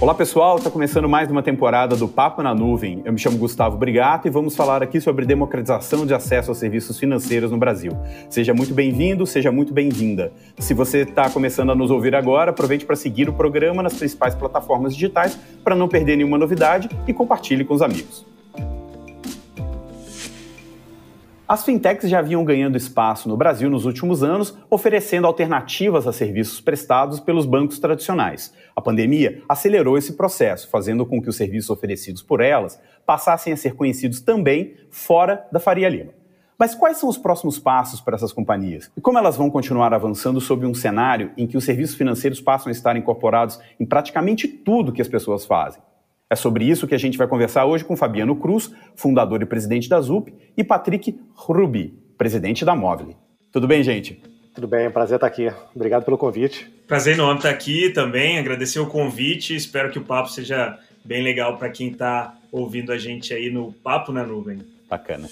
Olá pessoal, está começando mais uma temporada do Papo na Nuvem. Eu me chamo Gustavo Brigato e vamos falar aqui sobre democratização de acesso aos serviços financeiros no Brasil. Seja muito bem-vindo, seja muito bem-vinda. Se você está começando a nos ouvir agora, aproveite para seguir o programa nas principais plataformas digitais para não perder nenhuma novidade e compartilhe com os amigos. As fintechs já vinham ganhando espaço no Brasil nos últimos anos, oferecendo alternativas a serviços prestados pelos bancos tradicionais. A pandemia acelerou esse processo, fazendo com que os serviços oferecidos por elas passassem a ser conhecidos também fora da Faria Lima. Mas quais são os próximos passos para essas companhias? E como elas vão continuar avançando sob um cenário em que os serviços financeiros passam a estar incorporados em praticamente tudo que as pessoas fazem? É sobre isso que a gente vai conversar hoje com Fabiano Cruz, fundador e presidente da ZUP, e Patrick Rubi, presidente da Móvel. Tudo bem, gente? Tudo bem, prazer estar aqui. Obrigado pelo convite. Prazer enorme estar aqui também, agradecer o convite. Espero que o papo seja bem legal para quem está ouvindo a gente aí no Papo na Nuvem. Bacana.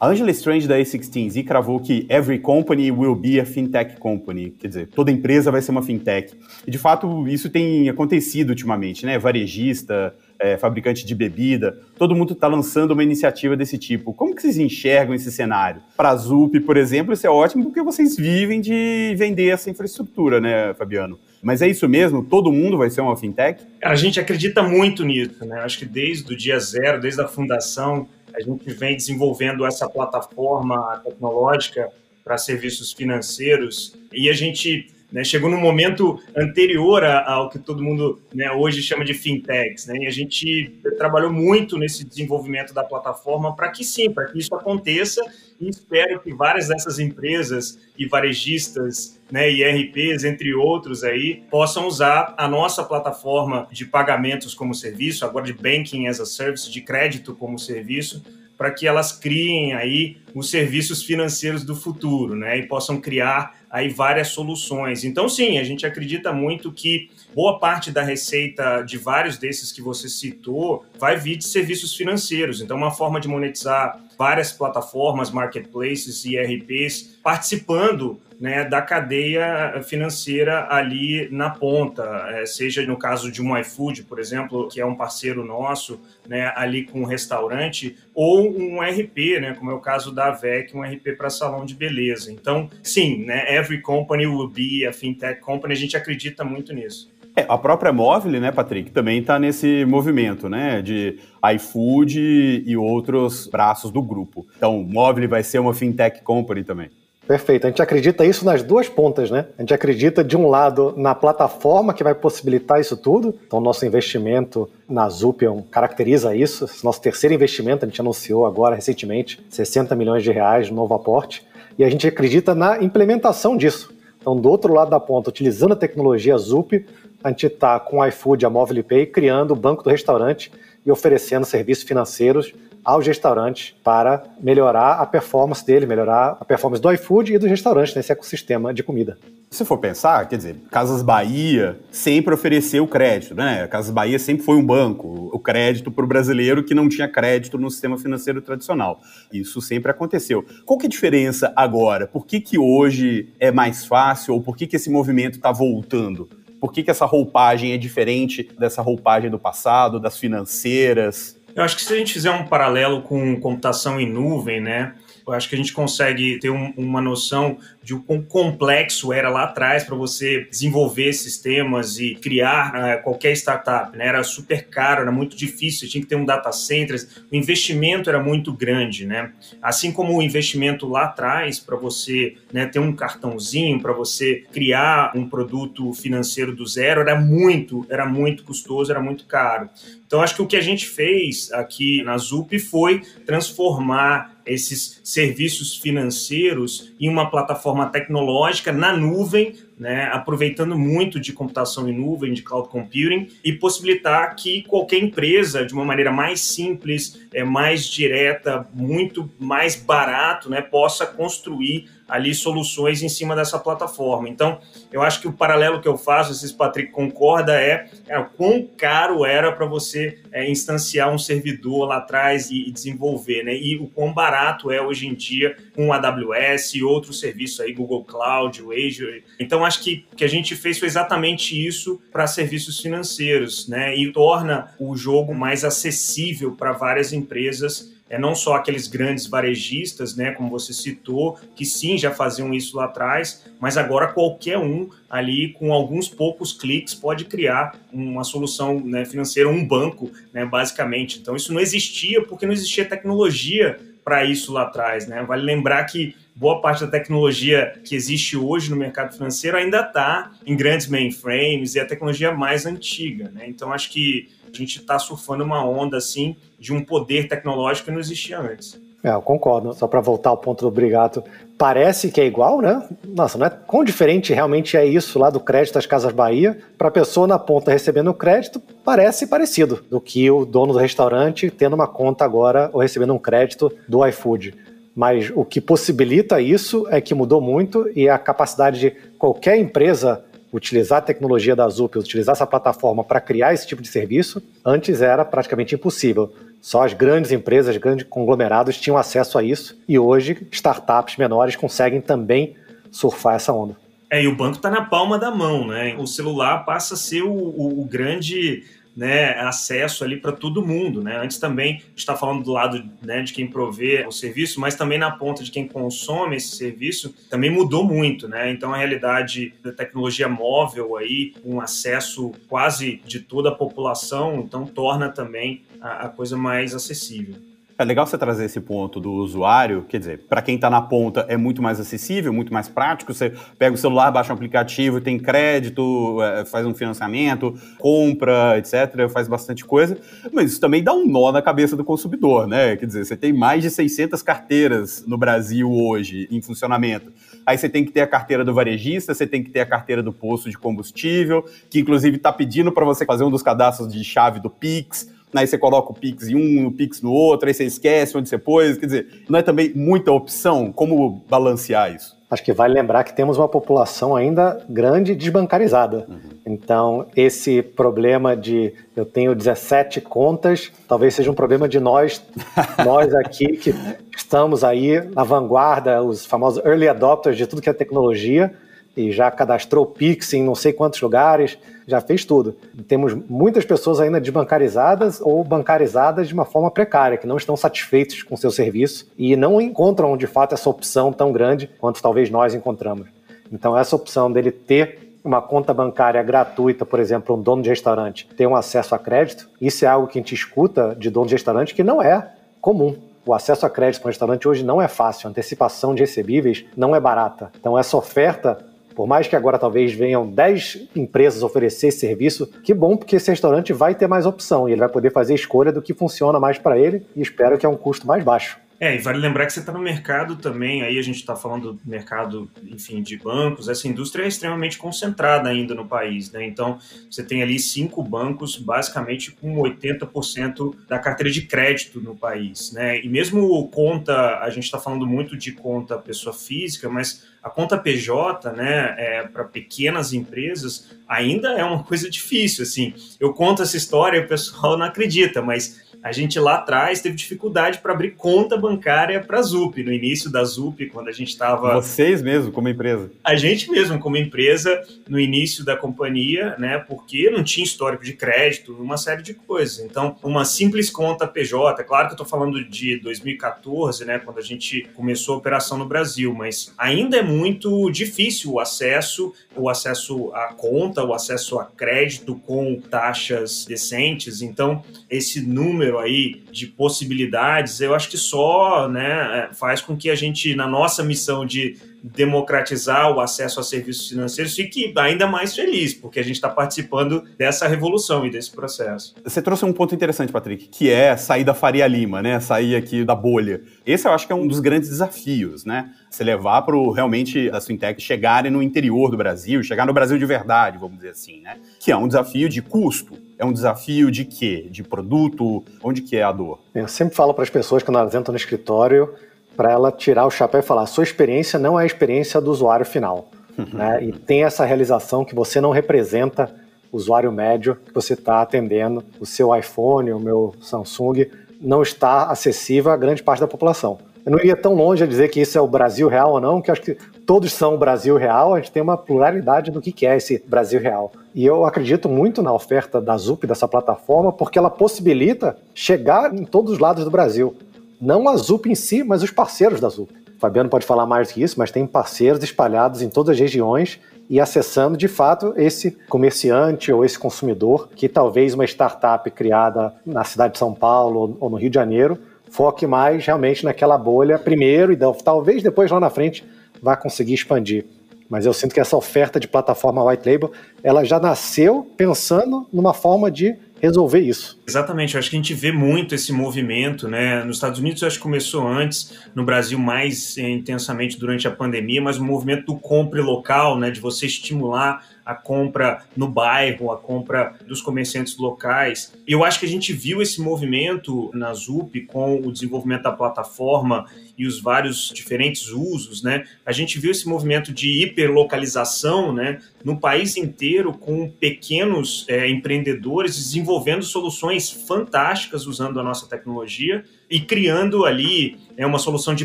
A Angela Strange da A16Z cravou que every company will be a fintech company, quer dizer, toda empresa vai ser uma fintech. E de fato isso tem acontecido ultimamente, né? Varejista, é, fabricante de bebida, todo mundo está lançando uma iniciativa desse tipo. Como que vocês enxergam esse cenário? Para a ZUP, por exemplo, isso é ótimo porque vocês vivem de vender essa infraestrutura, né, Fabiano? Mas é isso mesmo? Todo mundo vai ser uma fintech? A gente acredita muito nisso, né? Acho que desde o dia zero, desde a fundação, a gente vem desenvolvendo essa plataforma tecnológica para serviços financeiros e a gente né, chegou num momento anterior ao que todo mundo né, hoje chama de fintechs. Né, e a gente trabalhou muito nesse desenvolvimento da plataforma para que sim, para que isso aconteça e espero que várias dessas empresas e varejistas né, e RPs, entre outros aí, possam usar a nossa plataforma de pagamentos como serviço, agora de banking as a service, de crédito como serviço, para que elas criem aí os serviços financeiros do futuro, né, e possam criar aí várias soluções. Então, sim, a gente acredita muito que boa parte da receita de vários desses que você citou vai vir de serviços financeiros. Então, uma forma de monetizar várias plataformas, marketplaces e RPs participando né, da cadeia financeira ali na ponta, é, seja no caso de um iFood, por exemplo, que é um parceiro nosso, né, ali com um restaurante, ou um RP, né, como é o caso da VEC, um RP para salão de beleza. Então, sim, né, every company will be a fintech company, a gente acredita muito nisso. É, a própria Móvel, né, Patrick, também está nesse movimento, né, de iFood e outros braços do grupo. Então, Móvel vai ser uma fintech company também. Perfeito. A gente acredita isso nas duas pontas, né? A gente acredita, de um lado, na plataforma que vai possibilitar isso tudo. Então, nosso investimento na Zupion caracteriza isso. Esse nosso terceiro investimento, a gente anunciou agora recentemente 60 milhões de reais no novo aporte. E a gente acredita na implementação disso. Então, do outro lado da ponta, utilizando a tecnologia Zup, a gente está com o iFood, a Mobile Pay, criando o banco do restaurante e oferecendo serviços financeiros aos restaurantes para melhorar a performance dele, melhorar a performance do iFood e dos restaurantes nesse ecossistema de comida. Se for pensar, quer dizer, Casas Bahia sempre ofereceu crédito, né? Casas Bahia sempre foi um banco, o crédito para o brasileiro que não tinha crédito no sistema financeiro tradicional. Isso sempre aconteceu. Qual que é a diferença agora? Por que, que hoje é mais fácil ou por que, que esse movimento está voltando? Por que, que essa roupagem é diferente dessa roupagem do passado, das financeiras? Eu acho que se a gente fizer um paralelo com computação em nuvem, né? Eu acho que a gente consegue ter um, uma noção de o quão complexo era lá atrás para você desenvolver sistemas e criar uh, qualquer startup. Né? Era super caro, era muito difícil, tinha que ter um data center, o investimento era muito grande. Né? Assim como o investimento lá atrás para você né, ter um cartãozinho, para você criar um produto financeiro do zero, era muito, era muito custoso, era muito caro. Então, acho que o que a gente fez aqui na ZUP foi transformar esses serviços financeiros em uma plataforma tecnológica na nuvem, né, aproveitando muito de computação em nuvem, de cloud computing, e possibilitar que qualquer empresa, de uma maneira mais simples, é, mais direta, muito mais barato, né, possa construir ali soluções em cima dessa plataforma. Então, eu acho que o paralelo que eu faço, se o Patrick concorda, é, é quão caro era para você é, instanciar um servidor lá atrás e, e, desenvolver, né? E o quão barato é hoje em dia com o AWS e outros serviços aí, Google Cloud, o Azure. Então, acho que o que a gente fez foi exatamente isso para serviços financeiros, né? E torna o jogo mais acessível para várias empresas é não só aqueles grandes varejistas, né, como você citou, que sim já faziam isso lá atrás, mas agora qualquer um ali com alguns poucos cliques pode criar uma solução né, financeira, um banco, né, basicamente. Então isso não existia porque não existia tecnologia para isso lá atrás, né? Vale lembrar que boa parte da tecnologia que existe hoje no mercado financeiro ainda está em grandes mainframes e a tecnologia mais antiga, né? Então acho que a gente está surfando uma onda assim de um poder tecnológico que não existia antes. É, eu concordo. Só para voltar ao ponto do Brigato, parece que é igual, né? Nossa, não é quão diferente realmente é isso lá do crédito das Casas Bahia para a pessoa na ponta recebendo o crédito, parece parecido do que o dono do restaurante tendo uma conta agora ou recebendo um crédito do iFood. Mas o que possibilita isso é que mudou muito e a capacidade de qualquer empresa utilizar a tecnologia da Zup, utilizar essa plataforma para criar esse tipo de serviço, antes era praticamente impossível. Só as grandes empresas, grandes conglomerados tinham acesso a isso e hoje startups menores conseguem também surfar essa onda. É, e o banco está na palma da mão, né? O celular passa a ser o, o, o grande né, acesso ali para todo mundo, né? Antes também está falando do lado né, de quem provê o serviço, mas também na ponta de quem consome esse serviço também mudou muito, né? Então a realidade da tecnologia móvel aí, um acesso quase de toda a população, então torna também a, a coisa mais acessível. É legal você trazer esse ponto do usuário, quer dizer, para quem está na ponta é muito mais acessível, muito mais prático. Você pega o celular, baixa um aplicativo, tem crédito, é, faz um financiamento, compra, etc., faz bastante coisa. Mas isso também dá um nó na cabeça do consumidor, né? Quer dizer, você tem mais de 600 carteiras no Brasil hoje em funcionamento. Aí você tem que ter a carteira do varejista, você tem que ter a carteira do posto de combustível, que inclusive está pedindo para você fazer um dos cadastros de chave do Pix aí você coloca o Pix em um, o Pix no outro, aí você esquece onde você pôs. Quer dizer, não é também muita opção? Como balancear isso? Acho que vale lembrar que temos uma população ainda grande desbancarizada. Uhum. Então, esse problema de eu tenho 17 contas, talvez seja um problema de nós, nós aqui que estamos aí na vanguarda, os famosos early adopters de tudo que é tecnologia, e já cadastrou Pix em não sei quantos lugares, já fez tudo. Temos muitas pessoas ainda desbancarizadas ou bancarizadas de uma forma precária, que não estão satisfeitos com seu serviço e não encontram de fato essa opção tão grande quanto talvez nós encontramos. Então, essa opção dele ter uma conta bancária gratuita, por exemplo, um dono de restaurante ter um acesso a crédito, isso é algo que a gente escuta de dono de restaurante que não é comum. O acesso a crédito para um restaurante hoje não é fácil, a antecipação de recebíveis não é barata. Então, essa oferta por mais que agora talvez venham 10 empresas oferecer esse serviço, que bom, porque esse restaurante vai ter mais opção e ele vai poder fazer escolha do que funciona mais para ele e espero que é um custo mais baixo. É, e vale lembrar que você está no mercado também, aí a gente está falando do mercado, enfim, de bancos, essa indústria é extremamente concentrada ainda no país, né? Então, você tem ali cinco bancos, basicamente com 80% da carteira de crédito no país, né? E mesmo conta, a gente está falando muito de conta pessoa física, mas a conta PJ, né, é, para pequenas empresas, ainda é uma coisa difícil, assim. Eu conto essa história e o pessoal não acredita, mas a gente lá atrás teve dificuldade para abrir conta bancária para a ZUP, no início da ZUP, quando a gente estava. Vocês mesmo, como empresa? A gente mesmo, como empresa, no início da companhia, né? Porque não tinha histórico de crédito, uma série de coisas. Então, uma simples conta PJ, claro que eu estou falando de 2014, né? Quando a gente começou a operação no Brasil, mas ainda é muito difícil o acesso, o acesso à conta, o acesso a crédito com taxas decentes. Então, esse número número aí de possibilidades, eu acho que só né, é, faz com que a gente, na nossa missão de democratizar o acesso a serviços financeiros, fique ainda mais feliz, porque a gente está participando dessa revolução e desse processo. Você trouxe um ponto interessante, Patrick, que é sair da Faria Lima, né? Sair aqui da bolha. Esse eu acho que é um dos grandes desafios, né? Você levar para realmente as fintechs chegarem no interior do Brasil, chegar no Brasil de verdade, vamos dizer assim, né? Que é um desafio de custo. É um desafio de quê? De produto? Onde que é a dor? Eu sempre falo para as pessoas que quando elas entram no escritório, para ela tirar o chapéu e falar: sua experiência não é a experiência do usuário final. né? E tem essa realização que você não representa o usuário médio que você está atendendo. O seu iPhone, o meu Samsung, não está acessível a grande parte da população. Eu não iria tão longe a dizer que isso é o Brasil real ou não, que acho que todos são o Brasil real, a gente tem uma pluralidade do que é esse Brasil real. E eu acredito muito na oferta da ZUP, dessa plataforma, porque ela possibilita chegar em todos os lados do Brasil. Não a ZUP em si, mas os parceiros da ZUP. Fabiano pode falar mais do que isso, mas tem parceiros espalhados em todas as regiões e acessando de fato esse comerciante ou esse consumidor que talvez uma startup criada na cidade de São Paulo ou no Rio de Janeiro foque mais realmente naquela bolha primeiro e talvez depois lá na frente vá conseguir expandir. Mas eu sinto que essa oferta de plataforma white label, ela já nasceu pensando numa forma de resolver isso. Exatamente, eu acho que a gente vê muito esse movimento, né? Nos Estados Unidos eu acho que começou antes, no Brasil mais eh, intensamente durante a pandemia, mas o movimento do compre local, né? De você estimular a compra no bairro, a compra dos comerciantes locais. Eu acho que a gente viu esse movimento na ZUP com o desenvolvimento da plataforma e os vários diferentes usos, né? A gente viu esse movimento de hiperlocalização, né? No país inteiro, com pequenos é, empreendedores desenvolvendo soluções fantásticas usando a nossa tecnologia e criando ali é, uma solução de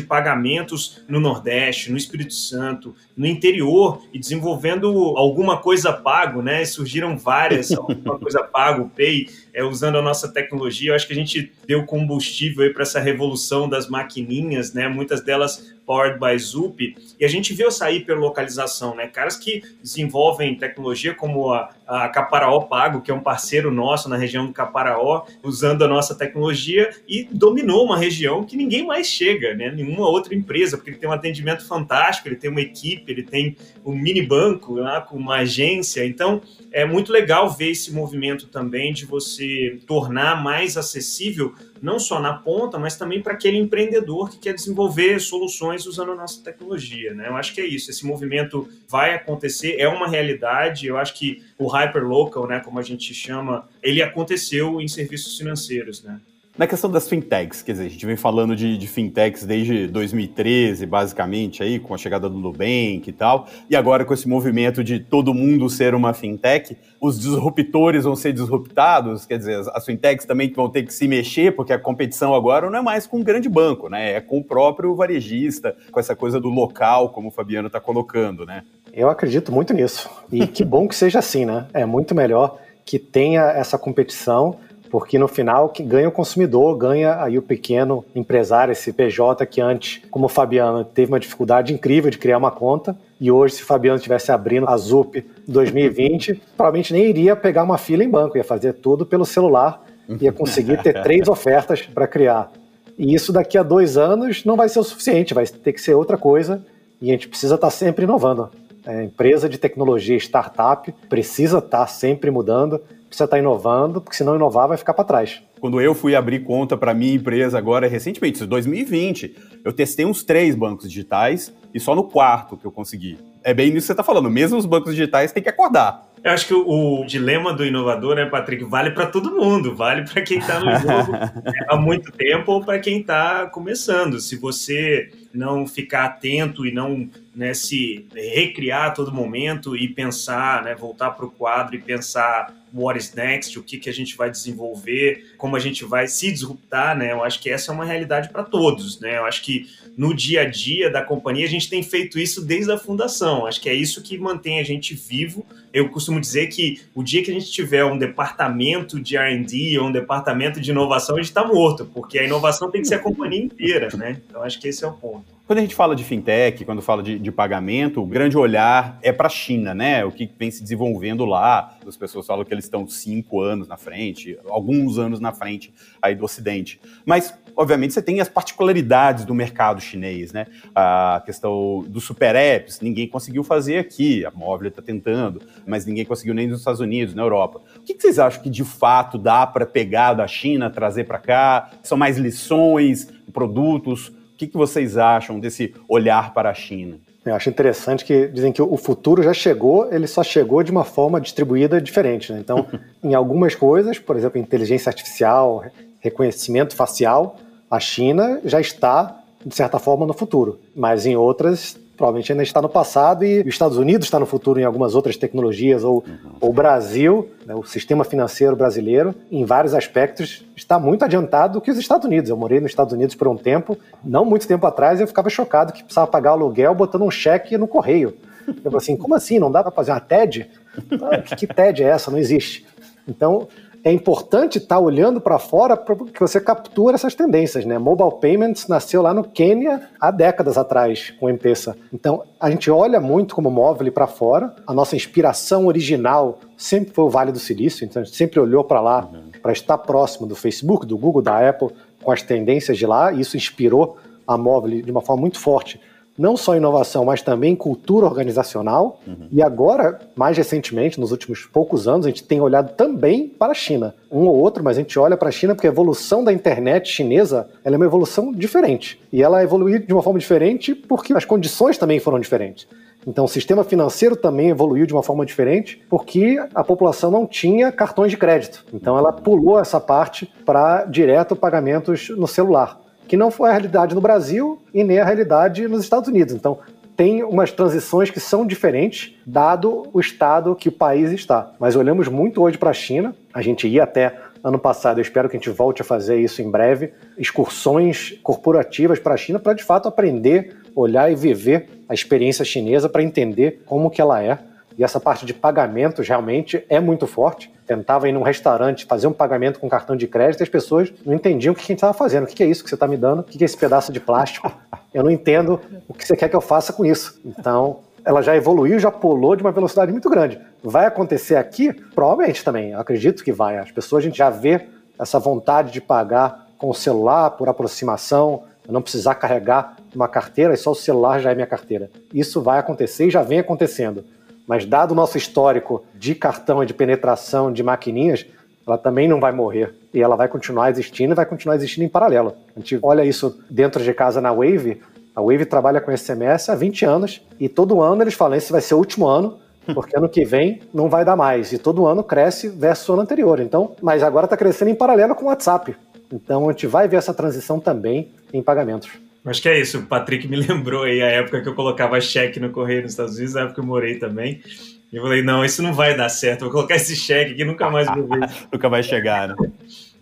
pagamentos no Nordeste, no Espírito Santo, no interior e desenvolvendo alguma coisa pago, né? Surgiram várias, alguma coisa pago, Pay, é, usando a nossa tecnologia. Eu acho que a gente deu combustível para essa revolução das maquininhas, né? Muitas delas powered by Zup, e a gente viu essa hiperlocalização, né? Caras que desenvolvem tecnologia como a, a Caparaó Pago, que é um parceiro nosso na região do Caparaó, usando a nossa tecnologia e dominou uma região que ninguém mais chega, né? Nenhuma outra empresa, porque ele tem um atendimento fantástico, ele tem uma equipe, ele tem um mini banco lá com uma agência. Então, é muito legal ver esse movimento também de você tornar mais acessível não só na ponta, mas também para aquele empreendedor que quer desenvolver soluções usando a nossa tecnologia. Né? Eu acho que é isso. Esse movimento vai acontecer, é uma realidade. Eu acho que o hyperlocal, né, como a gente chama, ele aconteceu em serviços financeiros. Né? Na questão das fintechs, quer dizer, a gente vem falando de, de, fintechs desde 2013, basicamente, aí, com a chegada do Nubank e tal, e agora com esse movimento de todo mundo ser uma fintech, os disruptores vão ser disruptados, quer dizer, as, as fintechs também vão ter que se mexer, porque a competição agora não é mais com um grande banco, né? É com o próprio varejista, com essa coisa do local, como o Fabiano está colocando, né? Eu acredito muito nisso. E que bom que seja assim, né? É muito melhor que tenha essa competição porque no final que ganha o consumidor, ganha aí o pequeno empresário, esse PJ que antes, como o Fabiano, teve uma dificuldade incrível de criar uma conta, e hoje se o Fabiano estivesse abrindo a ZUP 2020, provavelmente nem iria pegar uma fila em banco, ia fazer tudo pelo celular, ia conseguir ter três ofertas para criar. E isso daqui a dois anos não vai ser o suficiente, vai ter que ser outra coisa, e a gente precisa estar tá sempre inovando. É, empresa de tecnologia, startup, precisa estar tá sempre mudando, precisa estar tá inovando, porque se não inovar vai ficar para trás. Quando eu fui abrir conta para minha empresa agora recentemente, em 2020, eu testei uns três bancos digitais e só no quarto que eu consegui. É bem isso que você está falando, mesmo os bancos digitais têm que acordar. Eu acho que o, o dilema do inovador, né, Patrick, vale para todo mundo, vale para quem está no jogo há muito tempo ou para quem está começando. Se você não ficar atento e não né, se recriar a todo momento e pensar, né, voltar para o quadro e pensar what is next, o que, que a gente vai desenvolver, como a gente vai se disruptar, né? Eu acho que essa é uma realidade para todos, né? Eu acho que no dia a dia da companhia a gente tem feito isso desde a fundação. Acho que é isso que mantém a gente vivo. Eu costumo dizer que o dia que a gente tiver um departamento de R&D ou um departamento de inovação, a gente está morto, porque a inovação tem que ser a companhia inteira, né? Então acho que esse é o ponto. Quando a gente fala de fintech, quando fala de, de pagamento, o grande olhar é para a China, né? O que vem se desenvolvendo lá. As pessoas falam que eles estão cinco anos na frente, alguns anos na frente aí do Ocidente. Mas, obviamente, você tem as particularidades do mercado chinês, né? A questão dos super apps, ninguém conseguiu fazer aqui. A Móvel está tentando, mas ninguém conseguiu nem nos Estados Unidos, na Europa. O que, que vocês acham que de fato dá para pegar da China, trazer para cá? São mais lições, produtos? O que, que vocês acham desse olhar para a China? Eu acho interessante que dizem que o futuro já chegou, ele só chegou de uma forma distribuída diferente. Né? Então, em algumas coisas, por exemplo, inteligência artificial, reconhecimento facial, a China já está de certa forma, no futuro. Mas em outras, provavelmente ainda está no passado e os Estados Unidos está no futuro em algumas outras tecnologias, ou uhum. o Brasil, né, o sistema financeiro brasileiro, em vários aspectos, está muito adiantado do que os Estados Unidos. Eu morei nos Estados Unidos por um tempo, não muito tempo atrás, e eu ficava chocado que precisava pagar aluguel botando um cheque no correio. Eu falei assim, como assim? Não dá para fazer uma TED? Ah, que, que TED é essa? Não existe. Então, é importante estar tá olhando para fora para que você capture essas tendências, né? Mobile Payments nasceu lá no Quênia há décadas atrás com o M-Pesa. Então, a gente olha muito como móvel para fora. A nossa inspiração original sempre foi o Vale do Silício, então a gente sempre olhou para lá uhum. para estar próximo do Facebook, do Google, da Apple, com as tendências de lá. E isso inspirou a móvel de uma forma muito forte não só inovação, mas também cultura organizacional. Uhum. E agora, mais recentemente, nos últimos poucos anos, a gente tem olhado também para a China. Um ou outro, mas a gente olha para a China porque a evolução da internet chinesa é uma evolução diferente. E ela evoluiu de uma forma diferente porque as condições também foram diferentes. Então, o sistema financeiro também evoluiu de uma forma diferente, porque a população não tinha cartões de crédito. Então, ela pulou essa parte para direto pagamentos no celular que não foi a realidade no Brasil e nem a realidade nos Estados Unidos. Então, tem umas transições que são diferentes, dado o estado que o país está. Mas olhamos muito hoje para a China, a gente ia até ano passado, eu espero que a gente volte a fazer isso em breve, excursões corporativas para a China para de fato aprender, olhar e viver a experiência chinesa para entender como que ela é. E essa parte de pagamentos realmente é muito forte tentava ir num restaurante fazer um pagamento com cartão de crédito e as pessoas não entendiam o que a gente estava fazendo. O que é isso que você está me dando? O que é esse pedaço de plástico? Eu não entendo o que você quer que eu faça com isso. Então, ela já evoluiu, já pulou de uma velocidade muito grande. Vai acontecer aqui? Provavelmente também. Eu acredito que vai. As pessoas, a gente já vê essa vontade de pagar com o celular, por aproximação, não precisar carregar uma carteira e só o celular já é minha carteira. Isso vai acontecer e já vem acontecendo. Mas dado o nosso histórico de cartão e de penetração de maquininhas, ela também não vai morrer. E ela vai continuar existindo e vai continuar existindo em paralelo. A gente olha isso dentro de casa na Wave. A Wave trabalha com SMS há 20 anos e todo ano eles falam: esse vai ser o último ano, porque ano que vem não vai dar mais. E todo ano cresce versus o ano anterior. Então, mas agora está crescendo em paralelo com o WhatsApp. Então a gente vai ver essa transição também em pagamentos. Acho que é isso. O Patrick me lembrou aí a época que eu colocava cheque no correio nos Estados Unidos, a época que eu morei também. E eu falei, não, isso não vai dar certo. Vou colocar esse cheque aqui nunca mais vou ver. nunca vai chegar, né?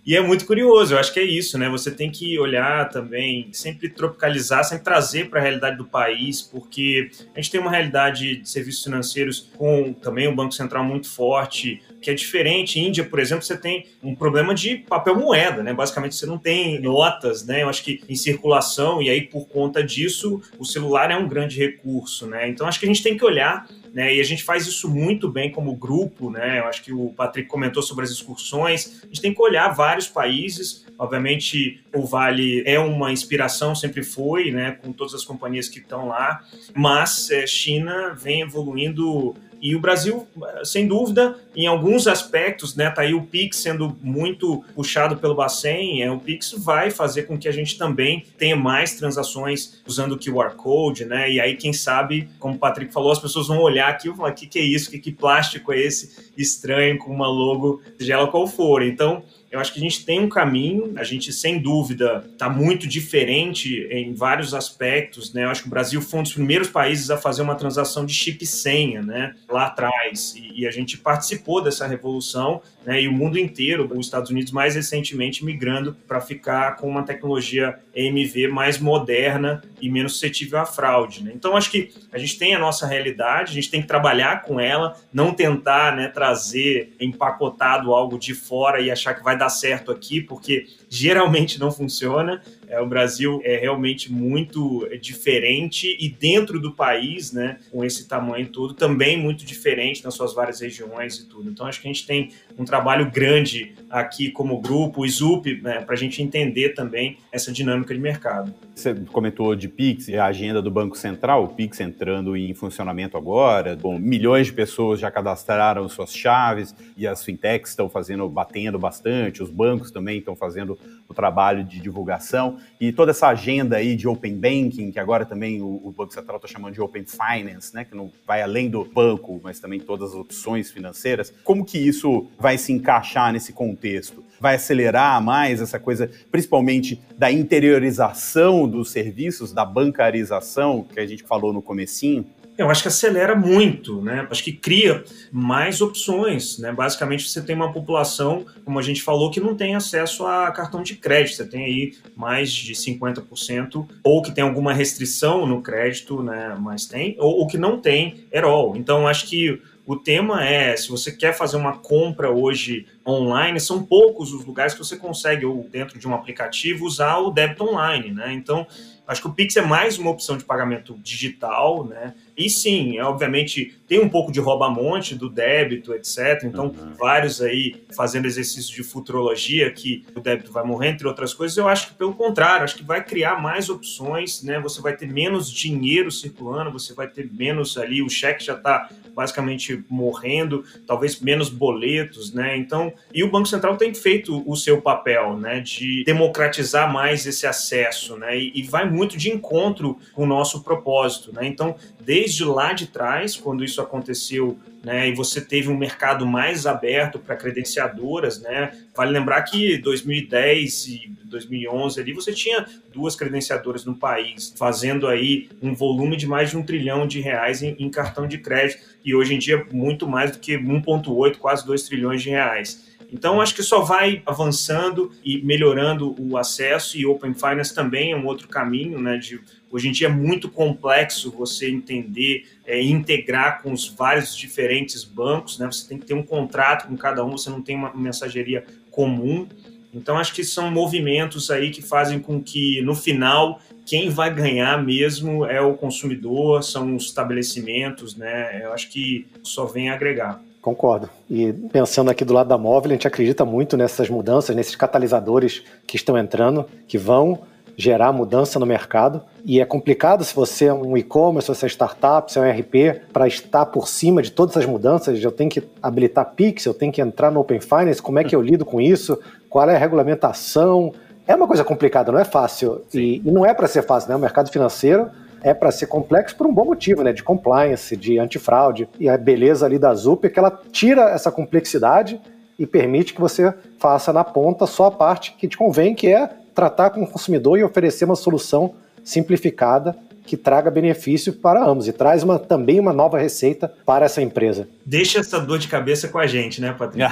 E é muito curioso, eu acho que é isso, né? Você tem que olhar também, sempre tropicalizar, sempre trazer para a realidade do país, porque a gente tem uma realidade de serviços financeiros com também um Banco Central muito forte, que é diferente. Índia, por exemplo, você tem um problema de papel moeda, né? Basicamente, você não tem notas, né? Eu acho que em circulação, e aí por conta disso, o celular é um grande recurso, né? Então, acho que a gente tem que olhar né? E a gente faz isso muito bem como grupo, né? Eu acho que o Patrick comentou sobre as excursões. A gente tem que olhar vários países. Obviamente, o Vale é uma inspiração, sempre foi, né? Com todas as companhias que estão lá. Mas é, China vem evoluindo e o Brasil, sem dúvida, em alguns aspectos, né, tá aí o Pix sendo muito puxado pelo Bacen, é, o Pix vai fazer com que a gente também tenha mais transações usando o QR Code, né, e aí quem sabe, como o Patrick falou, as pessoas vão olhar aqui e falar, o que, que é isso, que, que plástico é esse estranho com uma logo, seja ela qual for. Então, eu acho que a gente tem um caminho, a gente, sem dúvida, está muito diferente em vários aspectos, né? Eu acho que o Brasil foi um dos primeiros países a fazer uma transação de chip senha, né? Lá atrás. E, e a gente participou dessa revolução, né? E o mundo inteiro, os Estados Unidos mais recentemente migrando para ficar com uma tecnologia EMV mais moderna e menos suscetível à fraude, né? Então, acho que a gente tem a nossa realidade, a gente tem que trabalhar com ela, não tentar, né, trazer empacotado algo de fora e achar que vai dar dar certo aqui, porque geralmente não funciona. É, o Brasil é realmente muito diferente e dentro do país, né, com esse tamanho todo, também muito diferente nas suas várias regiões e tudo. Então, acho que a gente tem um trabalho grande aqui como grupo, o ISUP, né, para a gente entender também essa dinâmica de mercado. Você comentou de Pix, a agenda do Banco Central, o Pix entrando em funcionamento agora. Bom, milhões de pessoas já cadastraram suas chaves e as fintechs estão fazendo, batendo bastante, os bancos também estão fazendo o trabalho de divulgação e toda essa agenda aí de Open Banking, que agora também o, o Banco Central está chamando de Open Finance, né, que não vai além do banco, mas também todas as opções financeiras. Como que isso vai se encaixar nesse contexto? vai acelerar mais essa coisa, principalmente da interiorização dos serviços, da bancarização que a gente falou no comecinho? Eu acho que acelera muito, né? Acho que cria mais opções, né? Basicamente, você tem uma população, como a gente falou, que não tem acesso a cartão de crédito. Você tem aí mais de 50%, ou que tem alguma restrição no crédito, né? Mas tem, ou, ou que não tem all. Então, acho que o tema é, se você quer fazer uma compra hoje online, são poucos os lugares que você consegue, ou dentro de um aplicativo, usar o débito online, né? Então, acho que o Pix é mais uma opção de pagamento digital, né? E sim, é, obviamente tem um pouco de rouba-monte do débito, etc. Então, uhum. vários aí fazendo exercício de futurologia que o débito vai morrer, entre outras coisas. Eu acho que pelo contrário, acho que vai criar mais opções, né? Você vai ter menos dinheiro circulando, você vai ter menos ali, o cheque já está basicamente morrendo, talvez menos boletos, né? Então, e o Banco Central tem feito o seu papel, né, de democratizar mais esse acesso, né? E, e vai muito de encontro com o nosso propósito, né? Então, desde lá de trás, quando isso aconteceu, né, e você teve um mercado mais aberto para credenciadoras, né? Vale lembrar que 2010 e 2011 ali você tinha duas credenciadoras no país, fazendo aí um volume de mais de um trilhão de reais em, em cartão de crédito, e hoje em dia muito mais do que 1,8, quase 2 trilhões de reais. Então, acho que só vai avançando e melhorando o acesso, e Open Finance também é um outro caminho, né? De, hoje em dia é muito complexo você entender é, integrar com os vários diferentes bancos, né? Você tem que ter um contrato com cada um, você não tem uma mensageria comum. Então, acho que são movimentos aí que fazem com que, no final, quem vai ganhar mesmo é o consumidor, são os estabelecimentos, né? Eu acho que só vem agregar. Concordo. E pensando aqui do lado da móvel, a gente acredita muito nessas mudanças, nesses catalisadores que estão entrando, que vão gerar mudança no mercado. E é complicado se você é um e-commerce, se você é startup, se é um RP, para estar por cima de todas as mudanças. Eu tenho que habilitar Pix, eu tenho que entrar no Open Finance, como é que eu lido com isso? Qual é a regulamentação? É uma coisa complicada, não é fácil. E, e, não é para ser fácil, né? O mercado financeiro é para ser complexo por um bom motivo, né? De compliance, de antifraude. E a beleza ali da ZUP é que ela tira essa complexidade e permite que você faça na ponta só a parte que te convém, que é tratar com o consumidor e oferecer uma solução simplificada que traga benefício para ambos e traz uma, também uma nova receita para essa empresa. Deixa essa dor de cabeça com a gente, né, Patrícia?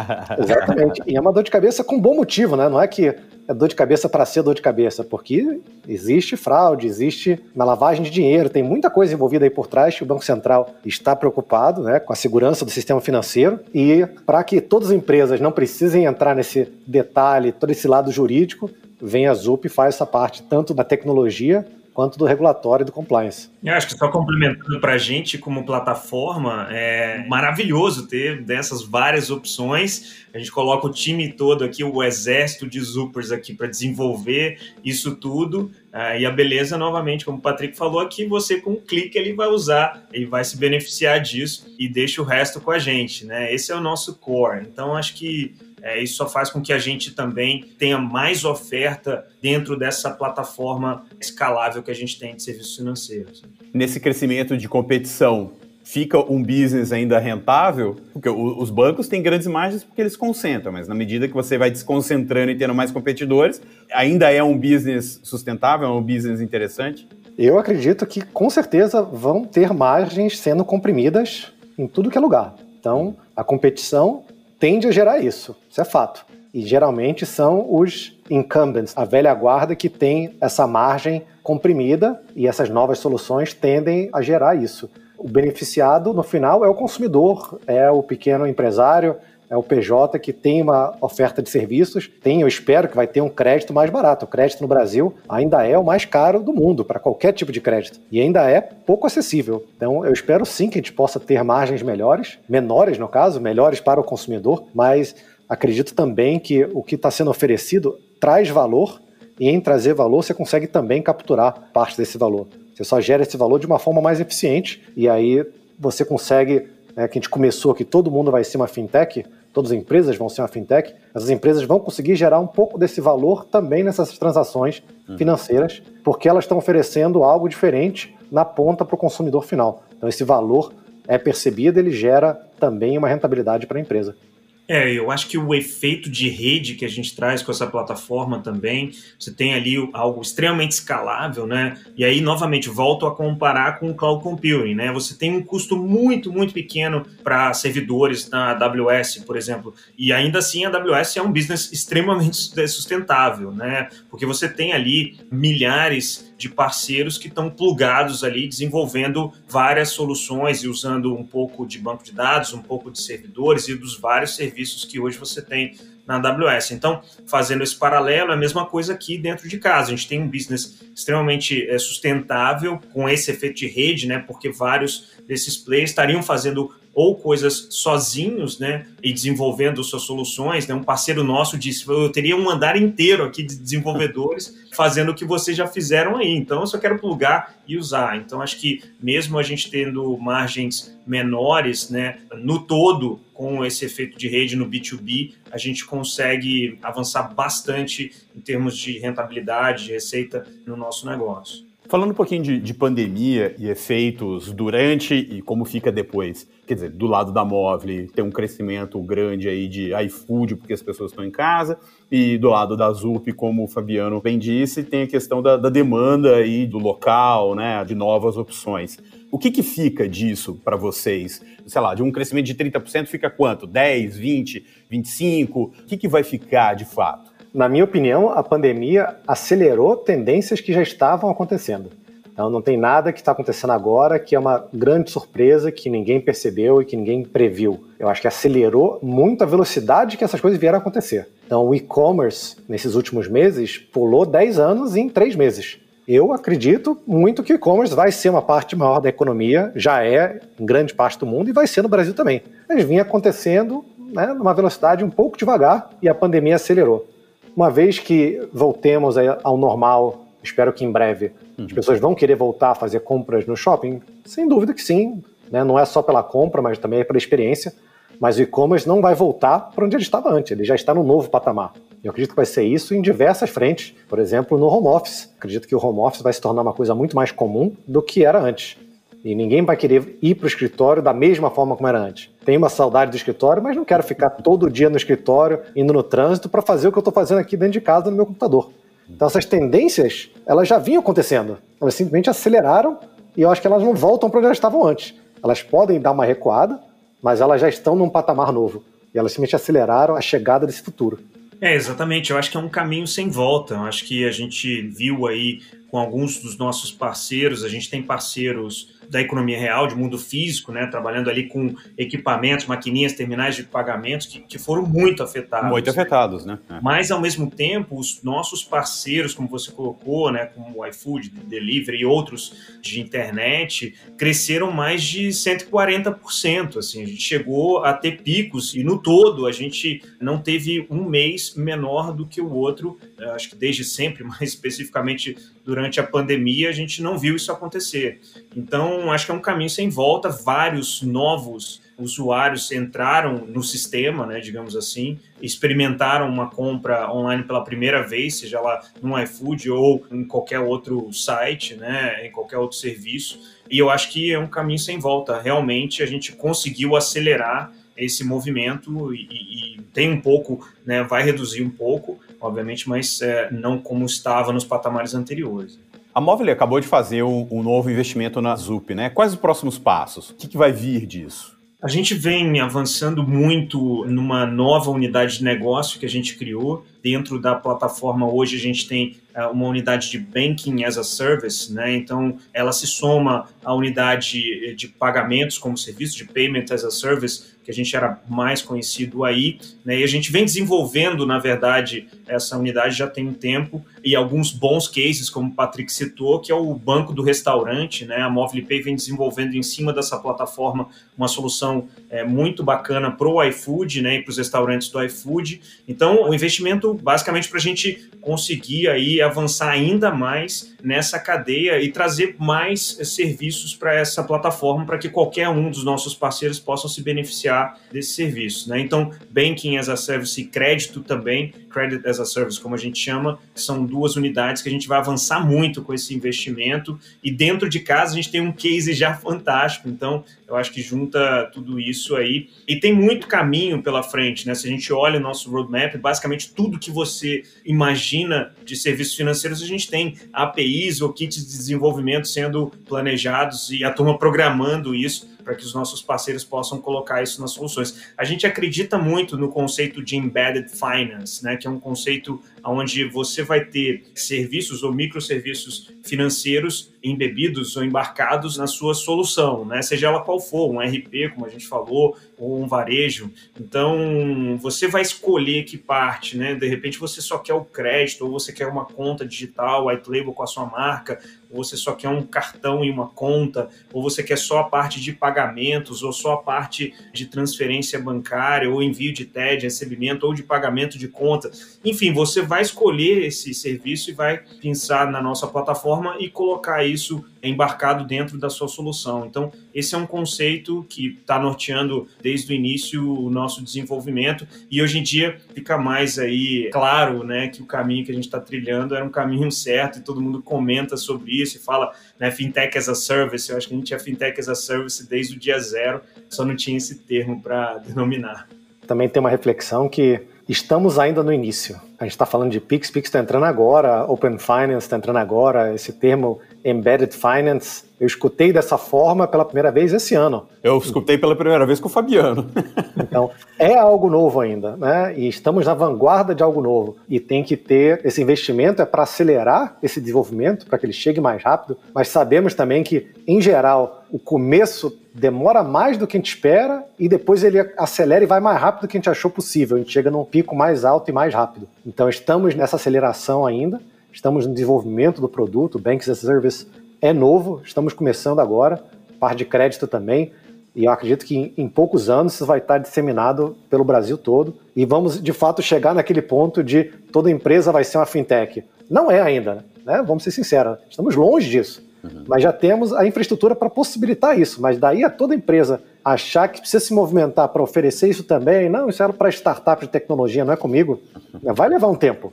Exatamente. E é uma dor de cabeça com bom motivo, né? Não é que é dor de cabeça para ser dor de cabeça, porque existe fraude, existe na lavagem de dinheiro, tem muita coisa envolvida aí por trás que o Banco Central está preocupado né, com a segurança do sistema financeiro e para que todas as empresas não precisem entrar nesse detalhe, todo esse lado jurídico, vem a ZUP e faz essa parte tanto da tecnologia quanto do regulatório e do compliance. Eu acho que só complementando para a gente como plataforma, é maravilhoso ter dessas várias opções. A gente coloca o time todo aqui, o exército de Zupers aqui para desenvolver isso tudo. Uh, e a beleza, novamente, como o Patrick falou aqui, você com um clique ele vai usar, ele vai se beneficiar disso e deixa o resto com a gente, né? Esse é o nosso core. Então, acho que é, isso só faz com que a gente também tenha mais oferta dentro dessa plataforma escalável que a gente tem de serviços financeiros. Nesse crescimento de competição, fica um business ainda rentável? Porque os bancos têm grandes margens porque eles concentram, mas na medida que você vai desconcentrando e tendo mais competidores, ainda é um business sustentável, é um business interessante? Eu acredito que com certeza vão ter margens sendo comprimidas em tudo que é lugar. Então, a competição tende a gerar isso, isso é fato. E geralmente são os incumbents, a velha guarda que tem essa margem comprimida e essas novas soluções tendem a gerar isso. O beneficiado no final é o consumidor, é o pequeno empresário, é o PJ que tem uma oferta de serviços, tem, eu espero que vai ter um crédito mais barato. O crédito no Brasil ainda é o mais caro do mundo para qualquer tipo de crédito e ainda é pouco acessível. Então, eu espero sim que a gente possa ter margens melhores, menores no caso, melhores para o consumidor, mas acredito também que o que está sendo oferecido traz valor e em trazer valor você consegue também capturar parte desse valor. Você só gera esse valor de uma forma mais eficiente e aí você consegue, né, que a gente começou que todo mundo vai ser uma fintech, todas as empresas vão ser uma fintech, as empresas vão conseguir gerar um pouco desse valor também nessas transações uhum. financeiras, porque elas estão oferecendo algo diferente na ponta para o consumidor final. Então esse valor é percebido, ele gera também uma rentabilidade para a empresa. É, eu acho que o efeito de rede que a gente traz com essa plataforma também, você tem ali algo extremamente escalável, né? E aí, novamente, volto a comparar com o cloud computing, né? Você tem um custo muito, muito pequeno para servidores na AWS, por exemplo, e ainda assim a AWS é um business extremamente sustentável, né? Porque você tem ali milhares de parceiros que estão plugados ali, desenvolvendo várias soluções e usando um pouco de banco de dados, um pouco de servidores e dos vários serviços que hoje você tem na AWS. Então, fazendo esse paralelo, é a mesma coisa aqui dentro de casa. A gente tem um business extremamente é, sustentável com esse efeito de rede, né? Porque vários desses players estariam fazendo ou coisas sozinhos, né, e desenvolvendo suas soluções, né? Um parceiro nosso disse, eu teria um andar inteiro aqui de desenvolvedores fazendo o que vocês já fizeram aí. Então, eu só quero plugar e usar. Então, acho que mesmo a gente tendo margens menores, né, no todo, com esse efeito de rede no B2B, a gente consegue avançar bastante em termos de rentabilidade, de receita no nosso negócio. Falando um pouquinho de, de, pandemia e efeitos durante e como fica depois. Quer dizer, do lado da móvel tem um crescimento grande aí de iFood, porque as pessoas estão em casa, e do lado da ZUP, como o Fabiano bem disse, tem a questão da, da demanda aí do local, né, de novas opções. O que, que fica disso para vocês? Sei lá, de um crescimento de 30% fica quanto? 10, 20, 25? O que, que vai ficar de fato? Na minha opinião, a pandemia acelerou tendências que já estavam acontecendo. Então não tem nada que está acontecendo agora que é uma grande surpresa que ninguém percebeu e que ninguém previu. Eu acho que acelerou muito a velocidade que essas coisas vieram a acontecer. Então o e-commerce, nesses últimos meses, pulou 10 anos em 3 meses. Eu acredito muito que o e-commerce vai ser uma parte maior da economia, já é em grande parte do mundo e vai ser no Brasil também. Mas vinha acontecendo né, numa velocidade um pouco devagar e a pandemia acelerou. Uma vez que voltemos ao normal, espero que em breve, as uhum. pessoas vão querer voltar a fazer compras no shopping? Sem dúvida que sim. Né? Não é só pela compra, mas também é pela experiência. Mas o e-commerce não vai voltar para onde ele estava antes, ele já está no novo patamar. Eu acredito que vai ser isso em diversas frentes. Por exemplo, no home office. Acredito que o home office vai se tornar uma coisa muito mais comum do que era antes. E ninguém vai querer ir para o escritório da mesma forma como era antes. Tenho uma saudade do escritório, mas não quero ficar todo dia no escritório, indo no trânsito, para fazer o que eu estou fazendo aqui dentro de casa no meu computador. Então essas tendências, elas já vinham acontecendo. Elas simplesmente aceleraram e eu acho que elas não voltam para onde elas estavam antes. Elas podem dar uma recuada, mas elas já estão num patamar novo. E elas simplesmente aceleraram a chegada desse futuro. É, exatamente. Eu acho que é um caminho sem volta. Eu acho que a gente viu aí com alguns dos nossos parceiros, a gente tem parceiros da economia real, de mundo físico, né, trabalhando ali com equipamentos, maquininhas, terminais de pagamentos que, que foram muito afetados. Muito afetados, né? É. Mas, ao mesmo tempo, os nossos parceiros, como você colocou, né, como o iFood, Delivery e outros de internet, cresceram mais de 140%. Assim, a gente chegou a ter picos e, no todo, a gente não teve um mês menor do que o outro, acho que desde sempre, mais especificamente durante a pandemia, a gente não viu isso acontecer. Então, acho que é um caminho sem volta. Vários novos usuários entraram no sistema, né, digamos assim, experimentaram uma compra online pela primeira vez, seja lá no iFood ou em qualquer outro site, né, em qualquer outro serviço. E eu acho que é um caminho sem volta. Realmente, a gente conseguiu acelerar esse movimento e, e tem um pouco, né, vai reduzir um pouco, obviamente, mas é, não como estava nos patamares anteriores. A Móvel acabou de fazer um, um, novo investimento na ZUP, né? Quais os próximos passos? O que, que vai vir disso? A gente vem avançando muito numa nova unidade de negócio que a gente criou. Dentro da plataforma, hoje a gente tem uma unidade de Banking as a Service, né? Então, ela se soma à unidade de pagamentos como serviço, de Payment as a Service, que a gente era mais conhecido aí, né? E a gente vem desenvolvendo, na verdade, essa unidade já tem um tempo e alguns bons cases, como o Patrick citou, que é o banco do restaurante, né? A MobilePay vem desenvolvendo em cima dessa plataforma uma solução é, muito bacana para o iFood, né? E para os restaurantes do iFood. Então, o investimento basicamente para a gente conseguir aí avançar ainda mais nessa cadeia e trazer mais serviços para essa plataforma para que qualquer um dos nossos parceiros possam se beneficiar desse serviço. Né? Então, Banking as a Service e crédito também, Credit as a Service, como a gente chama, são duas unidades que a gente vai avançar muito com esse investimento e dentro de casa a gente tem um case já fantástico. Então, eu acho que junta tudo isso aí. E tem muito caminho pela frente, né? Se a gente olha o nosso roadmap, basicamente tudo que você imagina de serviços financeiros, a gente tem APIs ou kits de desenvolvimento sendo planejados e a turma programando isso para que os nossos parceiros possam colocar isso nas soluções. A gente acredita muito no conceito de embedded finance, né, que é um conceito onde você vai ter serviços ou microserviços financeiros embebidos ou embarcados na sua solução, né? seja ela qual for, um RP, como a gente falou, ou um varejo. Então, você vai escolher que parte, né? De repente você só quer o crédito, ou você quer uma conta digital, white label com a sua marca, ou você só quer um cartão e uma conta, ou você quer só a parte de pagamentos, ou só a parte de transferência bancária, ou envio de TED, recebimento, ou de pagamento de conta. Enfim, você vai escolher esse serviço e vai pensar na nossa plataforma e colocar isso embarcado dentro da sua solução. Então, esse é um conceito que está norteando desde o início o nosso desenvolvimento e hoje em dia fica mais aí claro, né, que o caminho que a gente está trilhando era um caminho certo e todo mundo comenta sobre isso e fala, né, fintech as a service. Eu acho que a gente é fintech as a service desde o dia zero, só não tinha esse termo para denominar. Também tem uma reflexão que estamos ainda no início. A gente está falando de Pix, Pix está entrando agora, Open Finance está entrando agora, esse termo Embedded Finance. Eu escutei dessa forma pela primeira vez esse ano. Eu escutei pela primeira vez com o Fabiano. Então, é algo novo ainda, né? E estamos na vanguarda de algo novo. E tem que ter esse investimento é para acelerar esse desenvolvimento, para que ele chegue mais rápido. Mas sabemos também que, em geral, o começo demora mais do que a gente espera e depois ele acelera e vai mais rápido do que a gente achou possível. A gente chega num pico mais alto e mais rápido. Então, estamos nessa aceleração ainda estamos no desenvolvimento do produto, Banks as a Service é novo, estamos começando agora, parte de crédito também, e eu acredito que em, poucos anos isso vai estar disseminado pelo Brasil todo e vamos de fato chegar naquele ponto de toda empresa vai ser uma fintech. Não é ainda, né? Vamos ser sinceros, estamos longe disso. Uhum. Mas já temos a infraestrutura para possibilitar isso. Mas daí a toda empresa achar que precisa se movimentar para oferecer isso também, não, isso era para startups de tecnologia, não é comigo. Vai levar um tempo.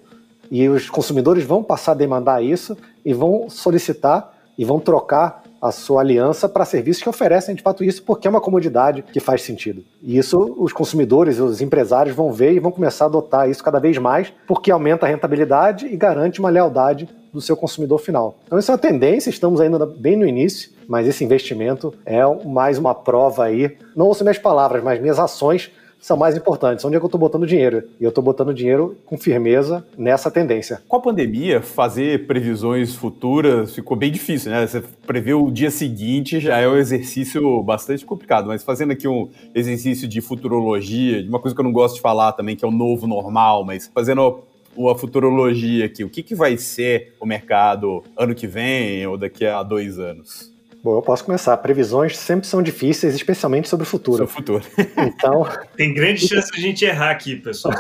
E os consumidores vão passar a demandar isso e vão solicitar e vão trocar a sua aliança para serviços que oferecem de fato isso, porque é uma comodidade que faz sentido. E isso os consumidores, os empresários vão ver e vão começar a adotar isso cada vez mais, porque aumenta a rentabilidade e garante uma lealdade do seu consumidor final. Então, isso é uma tendência, estamos ainda bem no início, mas esse investimento é mais uma prova aí, não ouço minhas palavras, mas minhas ações são mais importantes. Onde é que eu estou botando dinheiro? E eu estou botando dinheiro com firmeza nessa tendência. Com a pandemia, fazer previsões futuras ficou bem difícil, né? Você prever o dia seguinte já é um exercício bastante complicado, mas fazendo aqui um exercício de futurologia, de uma coisa que eu não gosto de falar também, que é o novo normal, mas fazendo a futurologia aqui, o que, que vai ser o mercado ano que vem ou daqui a dois anos? Bom, eu posso começar. Previsões sempre são difíceis, especialmente sobre o futuro. Sobre o futuro. Então. Tem grande chance de a gente errar aqui, pessoal.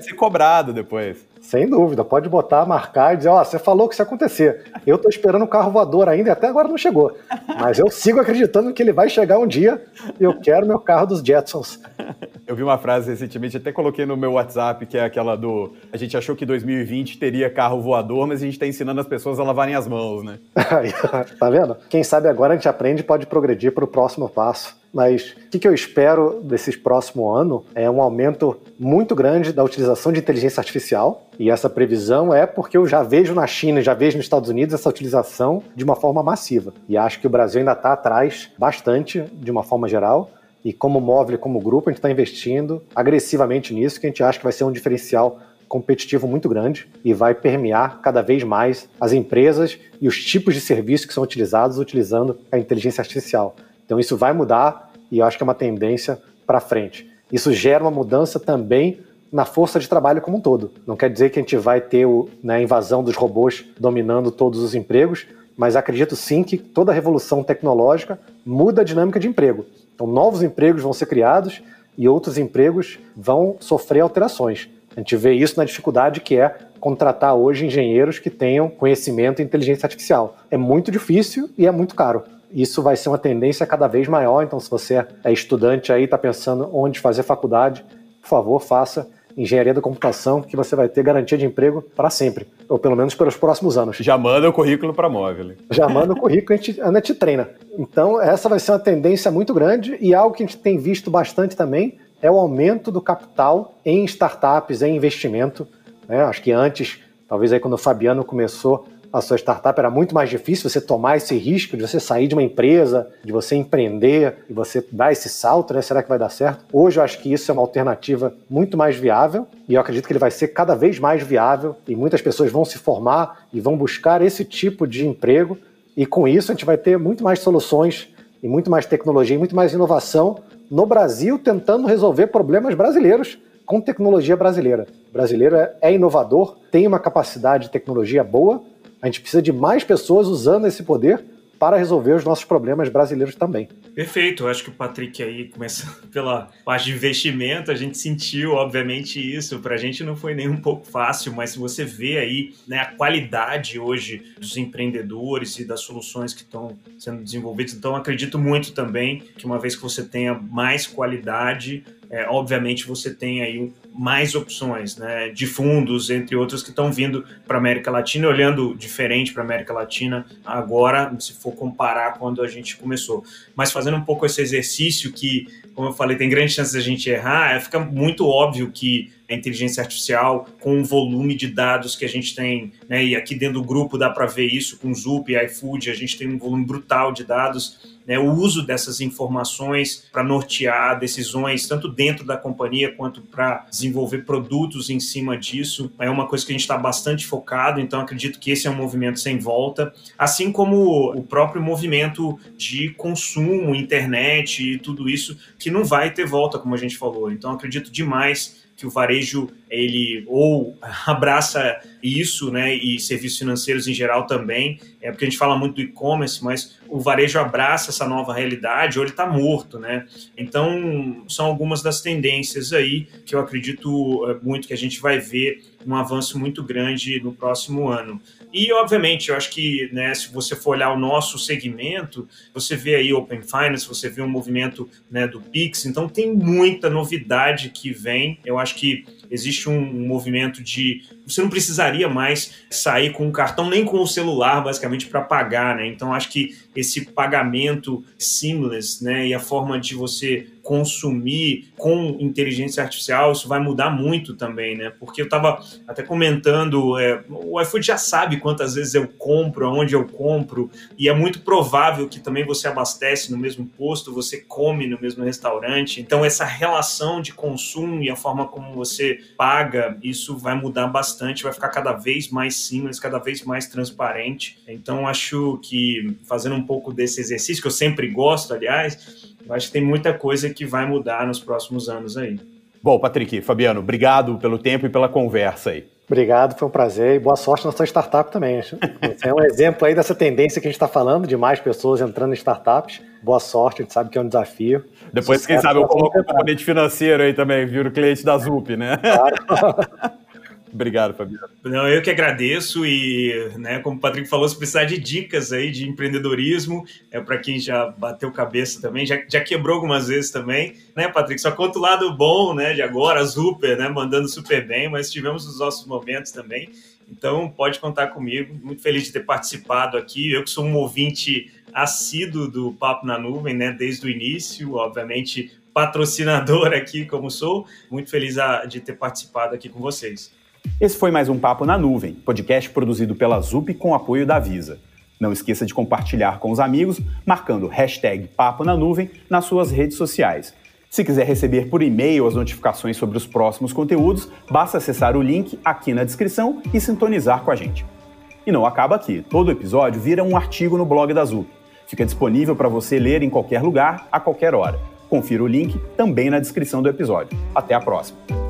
Ser cobrado depois. Sem dúvida, pode botar, marcar e dizer, ó, oh, você falou que isso ia acontecer. Eu estou esperando o um carro voador ainda e até agora não chegou. Mas eu sigo acreditando que ele vai chegar um dia e eu quero meu carro dos Jetsons. Eu vi uma frase recentemente, até coloquei no meu WhatsApp, que é aquela do a gente achou que 2020 teria carro voador, mas a gente está ensinando as pessoas a lavarem as mãos, né? tá vendo? Quem sabe agora a gente aprende e pode progredir para o próximo passo. Mas o que, eu espero desse próximo ano é um aumento muito grande da utilização de inteligência artificial. E essa previsão é porque eu já vejo na China, já vejo nos Estados Unidos essa utilização de uma forma massiva. E acho que o Brasil ainda está atrás bastante, de uma forma geral. E como móvel, como grupo, a gente está investindo agressivamente nisso, que a gente acha que vai ser um diferencial competitivo muito grande e vai permear cada vez mais as empresas e os tipos de serviços que são utilizados utilizando a inteligência artificial. Então isso vai mudar e eu acho que é uma tendência para frente. Isso gera uma mudança também na força de trabalho como um todo. Não quer dizer que a gente vai ter né, a invasão dos robôs dominando todos os empregos, mas acredito sim que toda revolução tecnológica muda a dinâmica de emprego. Então, novos empregos vão ser criados e outros empregos vão sofrer alterações. A gente vê isso na dificuldade que é contratar hoje engenheiros que tenham conhecimento em inteligência artificial. É muito difícil e é muito caro isso vai ser uma tendência cada vez maior. Então, se você é estudante aí, está pensando onde fazer faculdade, por favor, faça engenharia da computação que você vai ter garantia de emprego para sempre, ou pelo menos pelos próximos anos. Já manda o currículo para móvel. Já manda o currículo, a gente, a gente treina. Então, essa vai ser uma tendência muito grande e algo que a gente tem visto bastante também é o aumento do capital em startups, em investimento. Né? Acho que antes, talvez aí quando o Fabiano começou a sua startup, era muito mais difícil você tomar esse risco de você sair de uma empresa, de você empreender e você dar esse salto, né? Será que vai dar certo? Hoje eu acho que isso é uma alternativa muito mais viável e eu acredito que ele vai ser cada vez mais viável e muitas pessoas vão se formar e vão buscar esse tipo de emprego e com isso a gente vai ter muito mais soluções e muito mais tecnologia e muito mais inovação no Brasil tentando resolver problemas brasileiros com tecnologia brasileira. O brasileiro é, é inovador, tem uma capacidade de tecnologia boa, a gente precisa de mais pessoas usando esse poder para resolver os nossos problemas brasileiros também. Perfeito, eu acho que o Patrick aí, começando pela parte de investimento, a gente sentiu, obviamente, isso. Para a gente não foi nem um pouco fácil, mas se você vê aí né, a qualidade hoje dos empreendedores e das soluções que estão sendo desenvolvidas, então acredito muito também que uma vez que você tenha mais qualidade, é, obviamente você tem aí mais opções né, de fundos, entre outros, que estão vindo para a América Latina, olhando diferente para a América Latina agora, se for comparar quando a gente começou. Mas fazendo um pouco esse exercício que, como eu falei, tem grande chance da gente errar, é, fica muito óbvio que a inteligência artificial, com o volume de dados que a gente tem, né, e aqui dentro do grupo dá para ver isso com Zup e iFood, a gente tem um volume brutal de dados, né, o uso dessas informações para nortear decisões, tanto dentro da companhia quanto para desenvolver produtos em cima disso, é uma coisa que a gente está bastante focado, então acredito que esse é um movimento sem volta, assim como o próprio movimento de consumo, internet e tudo isso, que não vai ter volta, como a gente falou. Então acredito demais que o varejo ele ou abraça isso, né, e serviços financeiros em geral também, é porque a gente fala muito do e-commerce, mas o varejo abraça essa nova realidade ou ele está morto, né? Então são algumas das tendências aí que eu acredito é, muito que a gente vai ver um avanço muito grande no próximo ano. E, obviamente, eu acho que né, se você for olhar o nosso segmento, você vê aí Open Finance, você vê um movimento né, do Pix, então tem muita novidade que vem. Eu acho que existe um movimento de você não precisaria mais sair com o cartão nem com o celular basicamente para pagar, né? Então acho que esse pagamento seamless, né, e a forma de você consumir com inteligência artificial, isso vai mudar muito também, né? Porque eu estava até comentando, é, o iFood já sabe quantas vezes eu compro, aonde eu compro, e é muito provável que também você abastece no mesmo posto, você come no mesmo restaurante. Então, essa relação de consumo e a forma como você paga, isso vai mudar bastante, vai ficar cada vez mais simples, cada vez mais transparente. Então, acho que fazendo um pouco desse exercício, que eu sempre gosto, aliás, eu acho que tem muita coisa que vai mudar nos próximos anos aí. Bom, Patrick, Fabiano, obrigado pelo tempo e pela conversa aí. Obrigado, foi um prazer e boa sorte na sua startup também. Você é um exemplo aí dessa tendência que a gente está falando, de mais pessoas entrando em startups. Boa sorte, a gente sabe que é um desafio. Depois, Sucesso quem sabe, eu coloco o componente financeiro aí também, viro cliente da ZUP, né? Claro. Obrigado, Fabiano. Não, eu que agradeço e, né, como o Patrick falou, se precisar de dicas aí de empreendedorismo, é para quem já bateu cabeça também, já, já quebrou algumas vezes também, né, Patrick? Só conta o lado bom, né, de agora, super, né, mandando super bem, mas tivemos os nossos momentos também. Então, pode contar comigo. Muito feliz de ter participado aqui. Eu que sou um ouvinte assíduo do Papo na Nuvem, né, desde o início, obviamente patrocinador aqui como sou. Muito feliz de ter participado aqui com vocês. Esse foi mais um Papo na Nuvem, podcast produzido pela ZUP com apoio da Visa. Não esqueça de compartilhar com os amigos, marcando hashtag Papo na Nuvem nas suas redes sociais. Se quiser receber por e-mail as notificações sobre os próximos conteúdos, basta acessar o link aqui na descrição e sintonizar com a gente. E não acaba aqui, todo episódio vira um artigo no blog da ZUP. Fica disponível para você ler em qualquer lugar, a qualquer hora. Confira o link também na descrição do episódio. Até a próxima!